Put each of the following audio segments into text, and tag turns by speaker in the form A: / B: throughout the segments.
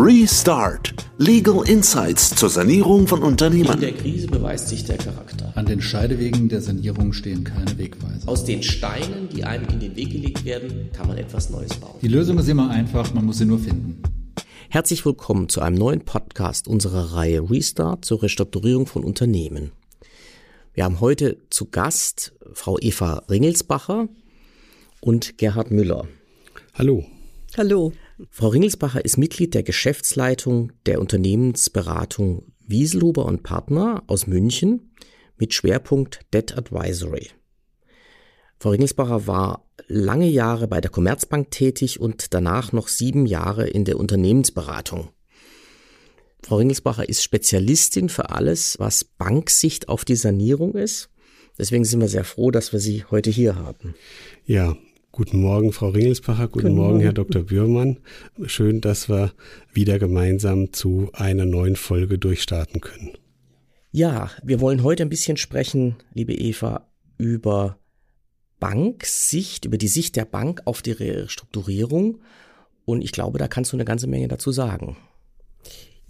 A: Restart. Legal Insights zur Sanierung von Unternehmen.
B: In der Krise beweist sich der Charakter.
C: An den Scheidewegen der Sanierung stehen keine Wegweiser.
B: Aus den Steinen, die einem in den Weg gelegt werden, kann man etwas Neues bauen.
C: Die Lösung ist immer einfach, man muss sie nur finden.
B: Herzlich willkommen zu einem neuen Podcast unserer Reihe Restart zur Restrukturierung von Unternehmen. Wir haben heute zu Gast Frau Eva Ringelsbacher und Gerhard Müller.
D: Hallo.
E: Hallo.
B: Frau Ringelsbacher ist Mitglied der Geschäftsleitung der Unternehmensberatung Wieselhuber und Partner aus München mit Schwerpunkt Debt Advisory. Frau Ringelsbacher war lange Jahre bei der Commerzbank tätig und danach noch sieben Jahre in der Unternehmensberatung. Frau Ringelsbacher ist Spezialistin für alles, was Banksicht auf die Sanierung ist. Deswegen sind wir sehr froh, dass wir Sie heute hier haben.
D: Ja, Guten Morgen, Frau Ringelsbacher. Guten, Guten Morgen, Morgen, Herr Dr. Bührmann. Schön, dass wir wieder gemeinsam zu einer neuen Folge durchstarten können.
B: Ja, wir wollen heute ein bisschen sprechen, liebe Eva, über Banksicht, über die Sicht der Bank auf die Restrukturierung. Und ich glaube, da kannst du eine ganze Menge dazu sagen.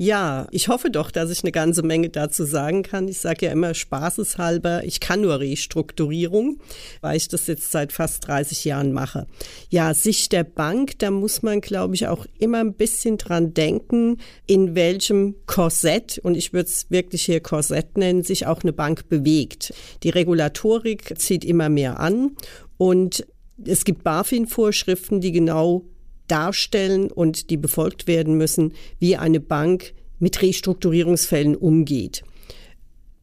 E: Ja, ich hoffe doch, dass ich eine ganze Menge dazu sagen kann. Ich sage ja immer spaßeshalber, ich kann nur Restrukturierung, weil ich das jetzt seit fast 30 Jahren mache. Ja, Sicht der Bank, da muss man, glaube ich, auch immer ein bisschen dran denken, in welchem Korsett, und ich würde es wirklich hier Korsett nennen, sich auch eine Bank bewegt. Die Regulatorik zieht immer mehr an und es gibt BaFin-Vorschriften, die genau darstellen und die befolgt werden müssen, wie eine Bank mit Restrukturierungsfällen umgeht.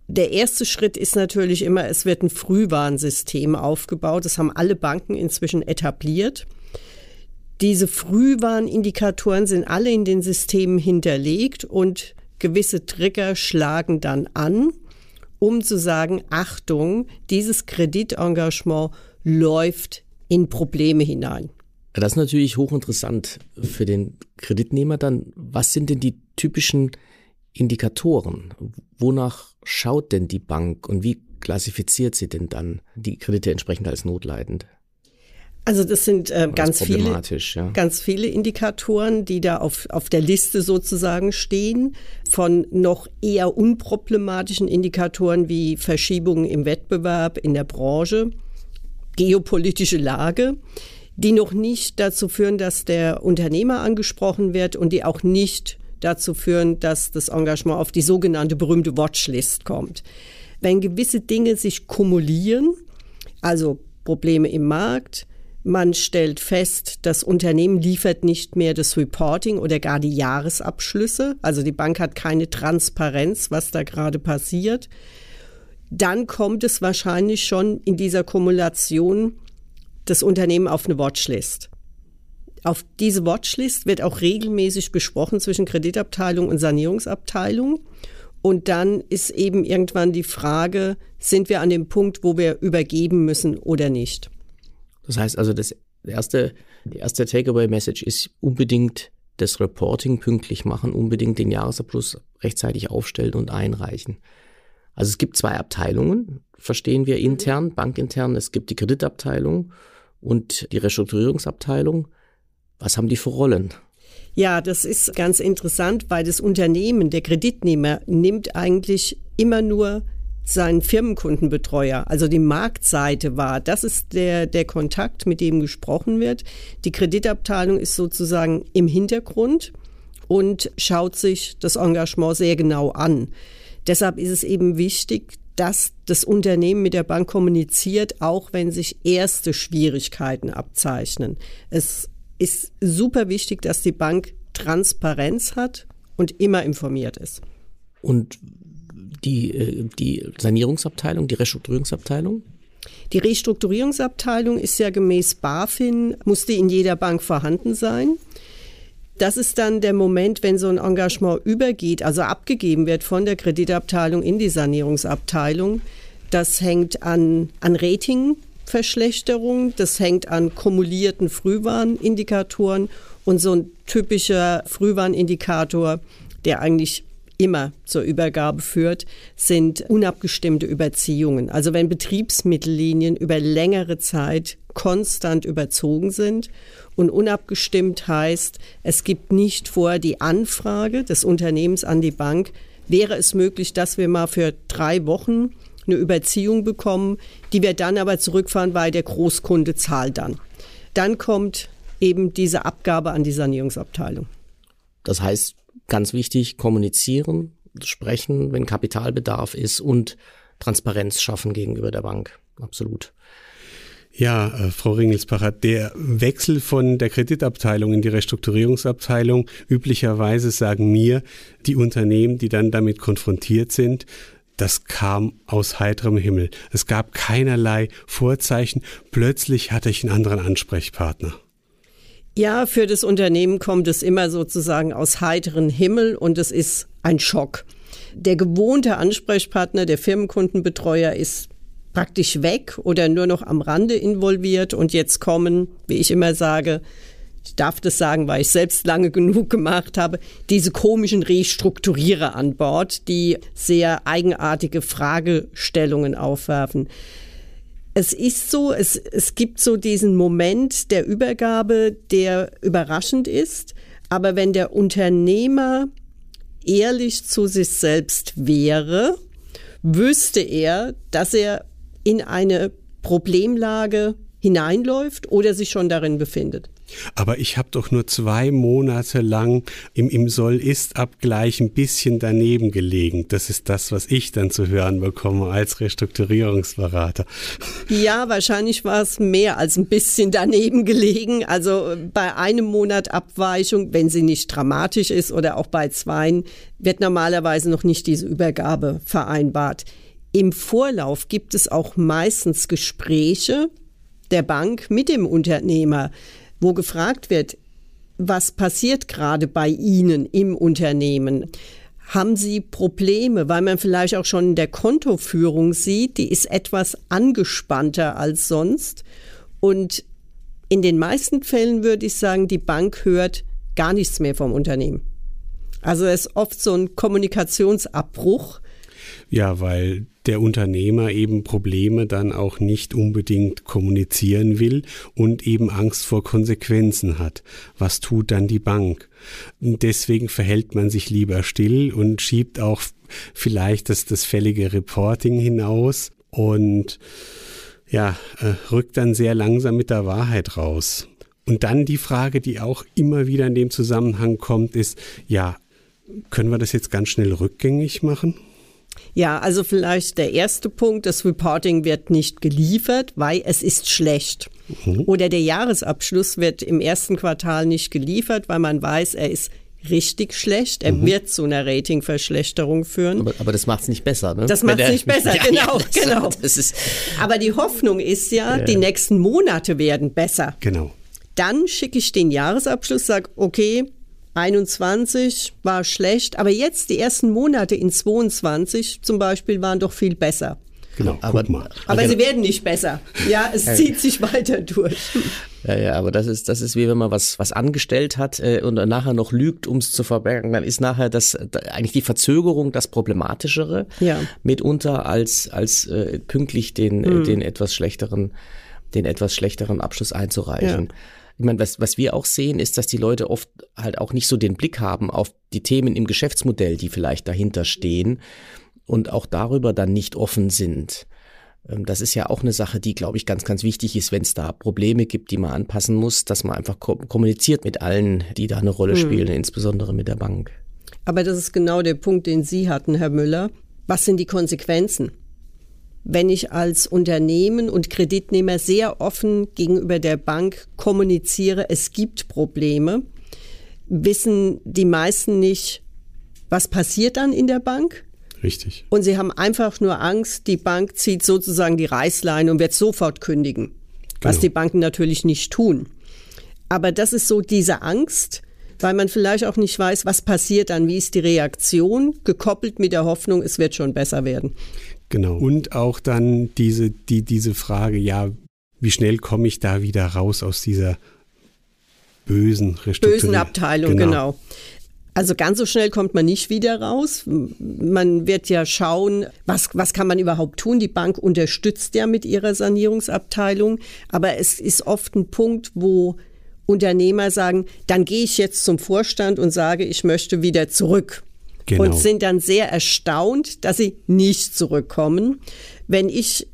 E: Der erste Schritt ist natürlich immer, es wird ein Frühwarnsystem aufgebaut. Das haben alle Banken inzwischen etabliert. Diese Frühwarnindikatoren sind alle in den Systemen hinterlegt und gewisse Trigger schlagen dann an, um zu sagen, Achtung, dieses Kreditengagement läuft in Probleme hinein.
B: Das ist natürlich hochinteressant für den Kreditnehmer dann. Was sind denn die typischen Indikatoren? Wonach schaut denn die Bank und wie klassifiziert sie denn dann die Kredite entsprechend als notleidend?
E: Also das sind äh, ganz viele, ja. ganz viele Indikatoren, die da auf, auf der Liste sozusagen stehen, von noch eher unproblematischen Indikatoren wie Verschiebungen im Wettbewerb in der Branche, geopolitische Lage, die noch nicht dazu führen, dass der Unternehmer angesprochen wird und die auch nicht dazu führen, dass das Engagement auf die sogenannte berühmte Watchlist kommt. Wenn gewisse Dinge sich kumulieren, also Probleme im Markt, man stellt fest, das Unternehmen liefert nicht mehr das Reporting oder gar die Jahresabschlüsse. Also die Bank hat keine Transparenz, was da gerade passiert. Dann kommt es wahrscheinlich schon in dieser Kumulation das Unternehmen auf eine Watchlist. Auf diese Watchlist wird auch regelmäßig besprochen zwischen Kreditabteilung und Sanierungsabteilung. Und dann ist eben irgendwann die Frage, sind wir an dem Punkt, wo wir übergeben müssen oder nicht?
B: Das heißt also, das erste, die erste Takeaway-Message ist unbedingt das Reporting pünktlich machen, unbedingt den Jahresabschluss rechtzeitig aufstellen und einreichen. Also es gibt zwei Abteilungen, verstehen wir intern, bankintern. Es gibt die Kreditabteilung und die Restrukturierungsabteilung. Was haben die für Rollen?
E: Ja, das ist ganz interessant, weil das Unternehmen, der Kreditnehmer, nimmt eigentlich immer nur seinen Firmenkundenbetreuer, also die Marktseite wahr. Das ist der, der Kontakt, mit dem gesprochen wird. Die Kreditabteilung ist sozusagen im Hintergrund und schaut sich das Engagement sehr genau an. Deshalb ist es eben wichtig, dass das Unternehmen mit der Bank kommuniziert, auch wenn sich erste Schwierigkeiten abzeichnen. Es ist super wichtig, dass die Bank Transparenz hat und immer informiert ist.
B: Und die, äh, die Sanierungsabteilung, die Restrukturierungsabteilung?
E: Die Restrukturierungsabteilung ist ja gemäß BaFin, musste in jeder Bank vorhanden sein. Das ist dann der Moment, wenn so ein Engagement übergeht, also abgegeben wird von der Kreditabteilung in die Sanierungsabteilung. Das hängt an, an Ratingverschlechterung, das hängt an kumulierten Frühwarnindikatoren und so ein typischer Frühwarnindikator, der eigentlich immer zur Übergabe führt, sind unabgestimmte Überziehungen. Also wenn Betriebsmittellinien über längere Zeit konstant überzogen sind. Und unabgestimmt heißt, es gibt nicht vor die Anfrage des Unternehmens an die Bank, wäre es möglich, dass wir mal für drei Wochen eine Überziehung bekommen, die wir dann aber zurückfahren, weil der Großkunde zahlt dann. Dann kommt eben diese Abgabe an die Sanierungsabteilung.
B: Das heißt, ganz wichtig, kommunizieren, sprechen, wenn Kapitalbedarf ist und Transparenz schaffen gegenüber der Bank. Absolut.
D: Ja, äh, Frau Ringelsbacher, der Wechsel von der Kreditabteilung in die Restrukturierungsabteilung, üblicherweise sagen mir die Unternehmen, die dann damit konfrontiert sind, das kam aus heiterem Himmel. Es gab keinerlei Vorzeichen. Plötzlich hatte ich einen anderen Ansprechpartner.
E: Ja, für das Unternehmen kommt es immer sozusagen aus heiteren Himmel und es ist ein Schock. Der gewohnte Ansprechpartner, der Firmenkundenbetreuer ist praktisch weg oder nur noch am Rande involviert und jetzt kommen, wie ich immer sage, ich darf das sagen, weil ich selbst lange genug gemacht habe, diese komischen Restrukturierer an Bord, die sehr eigenartige Fragestellungen aufwerfen. Es ist so, es, es gibt so diesen Moment der Übergabe, der überraschend ist. Aber wenn der Unternehmer ehrlich zu sich selbst wäre, wüsste er, dass er in eine Problemlage hineinläuft oder sich schon darin befindet.
D: Aber ich habe doch nur zwei Monate lang im, im Soll-Ist-Abgleich ein bisschen daneben gelegen. Das ist das, was ich dann zu hören bekomme als Restrukturierungsberater.
E: Ja, wahrscheinlich war es mehr als ein bisschen daneben gelegen. Also bei einem Monat Abweichung, wenn sie nicht dramatisch ist oder auch bei zweien, wird normalerweise noch nicht diese Übergabe vereinbart. Im Vorlauf gibt es auch meistens Gespräche der Bank mit dem Unternehmer wo gefragt wird, was passiert gerade bei Ihnen im Unternehmen? Haben Sie Probleme, weil man vielleicht auch schon in der Kontoführung sieht, die ist etwas angespannter als sonst. Und in den meisten Fällen würde ich sagen, die Bank hört gar nichts mehr vom Unternehmen. Also es ist oft so ein Kommunikationsabbruch.
D: Ja, weil der Unternehmer eben Probleme dann auch nicht unbedingt kommunizieren will und eben Angst vor Konsequenzen hat. Was tut dann die Bank? Deswegen verhält man sich lieber still und schiebt auch vielleicht das, das fällige Reporting hinaus und ja, äh, rückt dann sehr langsam mit der Wahrheit raus. Und dann die Frage, die auch immer wieder in dem Zusammenhang kommt, ist, ja, können wir das jetzt ganz schnell rückgängig machen?
E: Ja, also vielleicht der erste Punkt, das Reporting wird nicht geliefert, weil es ist schlecht. Mhm. Oder der Jahresabschluss wird im ersten Quartal nicht geliefert, weil man weiß, er ist richtig schlecht. Er mhm. wird zu einer Ratingverschlechterung führen.
B: Aber, aber das macht es nicht besser, ne?
E: Das macht es nicht besser, ja, genau, ja, das, genau. Das ist aber die Hoffnung ist ja, ja, die nächsten Monate werden besser.
D: Genau.
E: Dann schicke ich den Jahresabschluss, sage, okay, 21 war schlecht, aber jetzt die ersten Monate in 22 zum Beispiel waren doch viel besser.
D: Genau,
E: aber,
D: mal.
E: aber okay. sie werden nicht besser. Ja, es zieht sich weiter durch.
B: Ja, ja, aber das ist, das ist wie wenn man was, was angestellt hat äh, und dann nachher noch lügt, um es zu verbergen. Dann ist nachher das eigentlich die Verzögerung das Problematischere
E: ja.
B: mitunter als, als äh, pünktlich den, mhm. den etwas schlechteren, den etwas schlechteren Abschluss einzureichen. Ja. Ich meine, was, was wir auch sehen, ist, dass die Leute oft halt auch nicht so den Blick haben auf die Themen im Geschäftsmodell, die vielleicht dahinter stehen und auch darüber dann nicht offen sind. Ähm, das ist ja auch eine Sache, die, glaube ich, ganz, ganz wichtig ist, wenn es da Probleme gibt, die man anpassen muss, dass man einfach kommuniziert mit allen, die da eine Rolle hm. spielen, insbesondere mit der Bank.
E: Aber das ist genau der Punkt, den Sie hatten, Herr Müller. Was sind die Konsequenzen? Wenn ich als Unternehmen und Kreditnehmer sehr offen gegenüber der Bank kommuniziere, es gibt Probleme, wissen die meisten nicht, was passiert dann in der Bank.
D: Richtig.
E: Und sie haben einfach nur Angst, die Bank zieht sozusagen die Reißleine und wird sofort kündigen, genau. was die Banken natürlich nicht tun. Aber das ist so diese Angst, weil man vielleicht auch nicht weiß, was passiert dann, wie ist die Reaktion, gekoppelt mit der Hoffnung, es wird schon besser werden.
D: Genau. Und auch dann diese, die, diese Frage, ja, wie schnell komme ich da wieder raus aus dieser bösen
E: Bösen Abteilung, genau. genau. Also ganz so schnell kommt man nicht wieder raus. Man wird ja schauen, was, was kann man überhaupt tun. Die Bank unterstützt ja mit ihrer Sanierungsabteilung. Aber es ist oft ein Punkt, wo Unternehmer sagen, dann gehe ich jetzt zum Vorstand und sage, ich möchte wieder zurück. Genau. Und sind dann sehr erstaunt, dass sie nicht zurückkommen. Wenn ich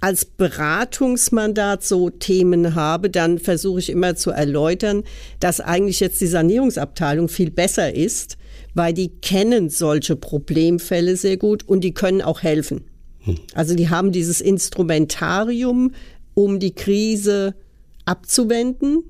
E: als Beratungsmandat so Themen habe, dann versuche ich immer zu erläutern, dass eigentlich jetzt die Sanierungsabteilung viel besser ist, weil die kennen solche Problemfälle sehr gut und die können auch helfen. Hm. Also die haben dieses Instrumentarium, um die Krise abzuwenden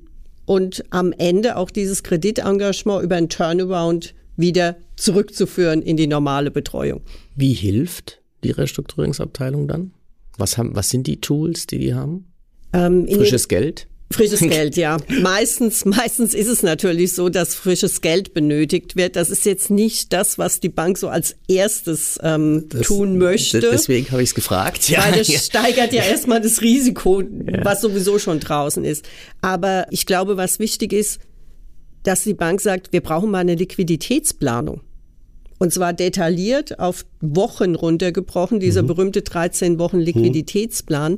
E: und am Ende auch dieses Kreditengagement über ein Turnaround wieder zurückzuführen in die normale Betreuung.
B: Wie hilft die Restrukturierungsabteilung dann? Was, haben, was sind die Tools, die die haben? Ähm, Frisches Geld?
E: Frisches Geld, ja. Meistens, meistens ist es natürlich so, dass frisches Geld benötigt wird. Das ist jetzt nicht das, was die Bank so als erstes ähm, das, tun möchte.
B: Deswegen habe ich es gefragt.
E: Ja. Weil das steigert ja erstmal das Risiko, ja. was sowieso schon draußen ist. Aber ich glaube, was wichtig ist, dass die Bank sagt, wir brauchen mal eine Liquiditätsplanung. Und zwar detailliert auf Wochen runtergebrochen, dieser mhm. berühmte 13 Wochen Liquiditätsplan.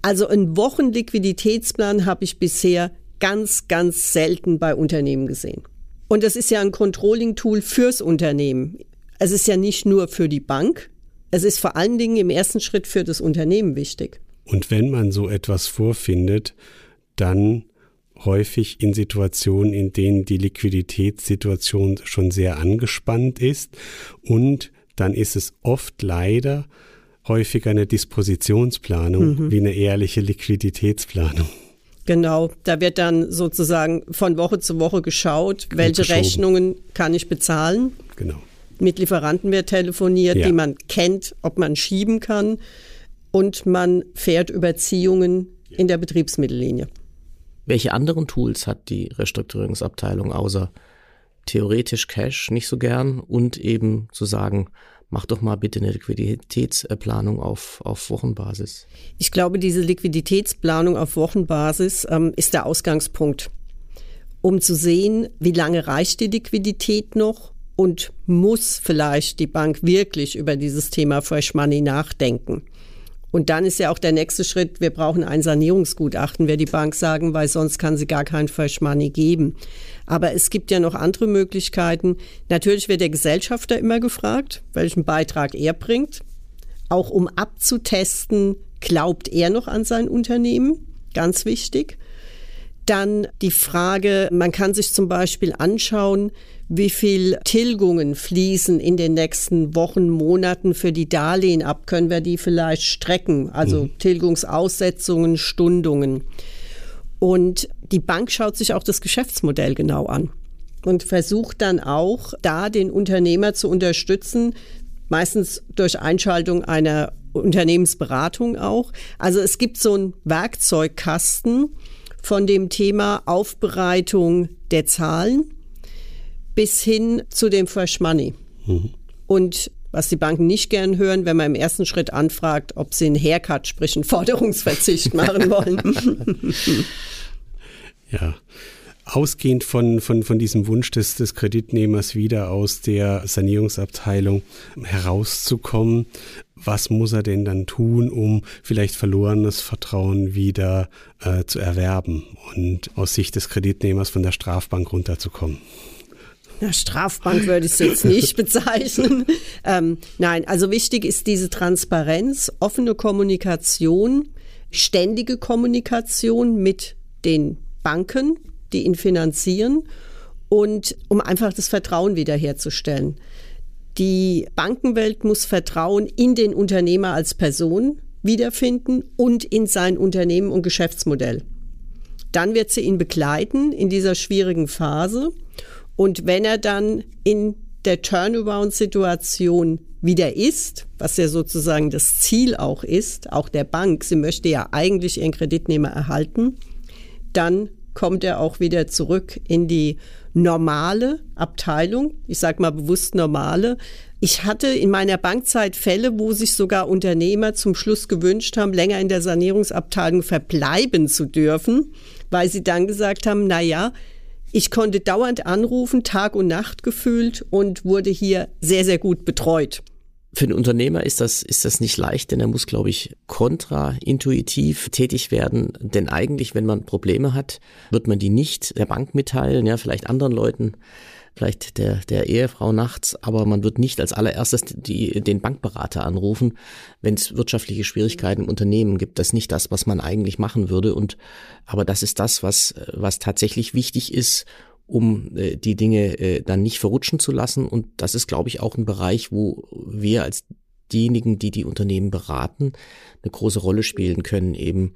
E: Also einen Wochenliquiditätsplan habe ich bisher ganz, ganz selten bei Unternehmen gesehen. Und das ist ja ein Controlling-Tool fürs Unternehmen. Es ist ja nicht nur für die Bank, es ist vor allen Dingen im ersten Schritt für das Unternehmen wichtig.
D: Und wenn man so etwas vorfindet, dann häufig in Situationen, in denen die Liquiditätssituation schon sehr angespannt ist und dann ist es oft leider häufig eine Dispositionsplanung mhm. wie eine ehrliche Liquiditätsplanung.
E: Genau, da wird dann sozusagen von Woche zu Woche geschaut, welche Rechnungen kann ich bezahlen.
D: Genau.
E: Mit Lieferanten wird telefoniert, ja. die man kennt, ob man schieben kann. Und man fährt Überziehungen in der Betriebsmittellinie.
B: Welche anderen Tools hat die Restrukturierungsabteilung außer theoretisch Cash nicht so gern und eben zu sagen, mach doch mal bitte eine Liquiditätsplanung auf, auf Wochenbasis?
E: Ich glaube, diese Liquiditätsplanung auf Wochenbasis ähm, ist der Ausgangspunkt, um zu sehen, wie lange reicht die Liquidität noch und muss vielleicht die Bank wirklich über dieses Thema Fresh Money nachdenken. Und dann ist ja auch der nächste Schritt, wir brauchen ein Sanierungsgutachten, wird die Bank sagen, weil sonst kann sie gar kein Fresh Money geben. Aber es gibt ja noch andere Möglichkeiten. Natürlich wird der Gesellschafter immer gefragt, welchen Beitrag er bringt, auch um abzutesten, glaubt er noch an sein Unternehmen, ganz wichtig. Dann die Frage, man kann sich zum Beispiel anschauen, wie viel Tilgungen fließen in den nächsten Wochen, Monaten für die Darlehen ab? Können wir die vielleicht strecken? Also mhm. Tilgungsaussetzungen, Stundungen. Und die Bank schaut sich auch das Geschäftsmodell genau an und versucht dann auch, da den Unternehmer zu unterstützen, meistens durch Einschaltung einer Unternehmensberatung auch. Also es gibt so einen Werkzeugkasten von dem Thema Aufbereitung der Zahlen bis hin zu dem Fresh Money. Mhm. Und was die Banken nicht gern hören, wenn man im ersten Schritt anfragt, ob sie einen Haircut, sprich einen Forderungsverzicht machen wollen.
D: ja. Ausgehend von, von, von diesem Wunsch des, des Kreditnehmers wieder aus der Sanierungsabteilung herauszukommen, was muss er denn dann tun, um vielleicht verlorenes Vertrauen wieder äh, zu erwerben und aus Sicht des Kreditnehmers von der Strafbank runterzukommen?
E: Na, Strafbank würde ich es jetzt nicht bezeichnen. Ähm, nein, also wichtig ist diese Transparenz, offene Kommunikation, ständige Kommunikation mit den Banken, die ihn finanzieren und um einfach das Vertrauen wiederherzustellen. Die Bankenwelt muss Vertrauen in den Unternehmer als Person wiederfinden und in sein Unternehmen und Geschäftsmodell. Dann wird sie ihn begleiten in dieser schwierigen Phase und wenn er dann in der Turnaround-Situation wieder ist, was ja sozusagen das Ziel auch ist, auch der Bank, sie möchte ja eigentlich ihren Kreditnehmer erhalten, dann kommt er auch wieder zurück in die normale Abteilung. Ich sage mal bewusst normale. Ich hatte in meiner Bankzeit Fälle, wo sich sogar Unternehmer zum Schluss gewünscht haben, länger in der Sanierungsabteilung verbleiben zu dürfen, weil sie dann gesagt haben, na ja, Ich konnte dauernd anrufen, Tag und Nacht gefühlt und wurde hier sehr, sehr gut betreut.
B: Für einen Unternehmer ist das, ist das nicht leicht, denn er muss, glaube ich, kontraintuitiv tätig werden. Denn eigentlich, wenn man Probleme hat, wird man die nicht der Bank mitteilen, ja, vielleicht anderen Leuten, vielleicht der, der Ehefrau nachts, aber man wird nicht als allererstes die, den Bankberater anrufen, wenn es wirtschaftliche Schwierigkeiten im Unternehmen gibt. Das ist nicht das, was man eigentlich machen würde. Und aber das ist das, was, was tatsächlich wichtig ist, um äh, die Dinge äh, dann nicht verrutschen zu lassen. Und das ist, glaube ich, auch ein Bereich, wo wir als diejenigen, die die Unternehmen beraten, eine große Rolle spielen können, eben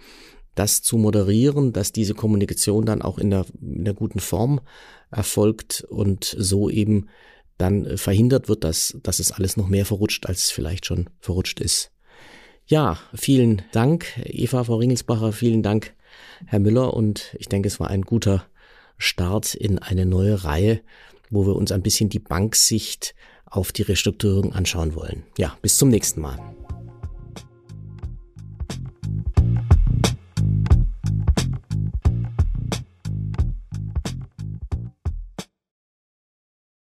B: das zu moderieren, dass diese Kommunikation dann auch in der, in der guten Form erfolgt und so eben dann verhindert wird, dass, dass es alles noch mehr verrutscht, als es vielleicht schon verrutscht ist. Ja, vielen Dank, Eva, Frau Ringelsbacher, vielen Dank, Herr Müller, und ich denke, es war ein guter Start in eine neue Reihe, wo wir uns ein bisschen die Banksicht auf die Restrukturierung anschauen wollen. Ja, bis zum nächsten Mal.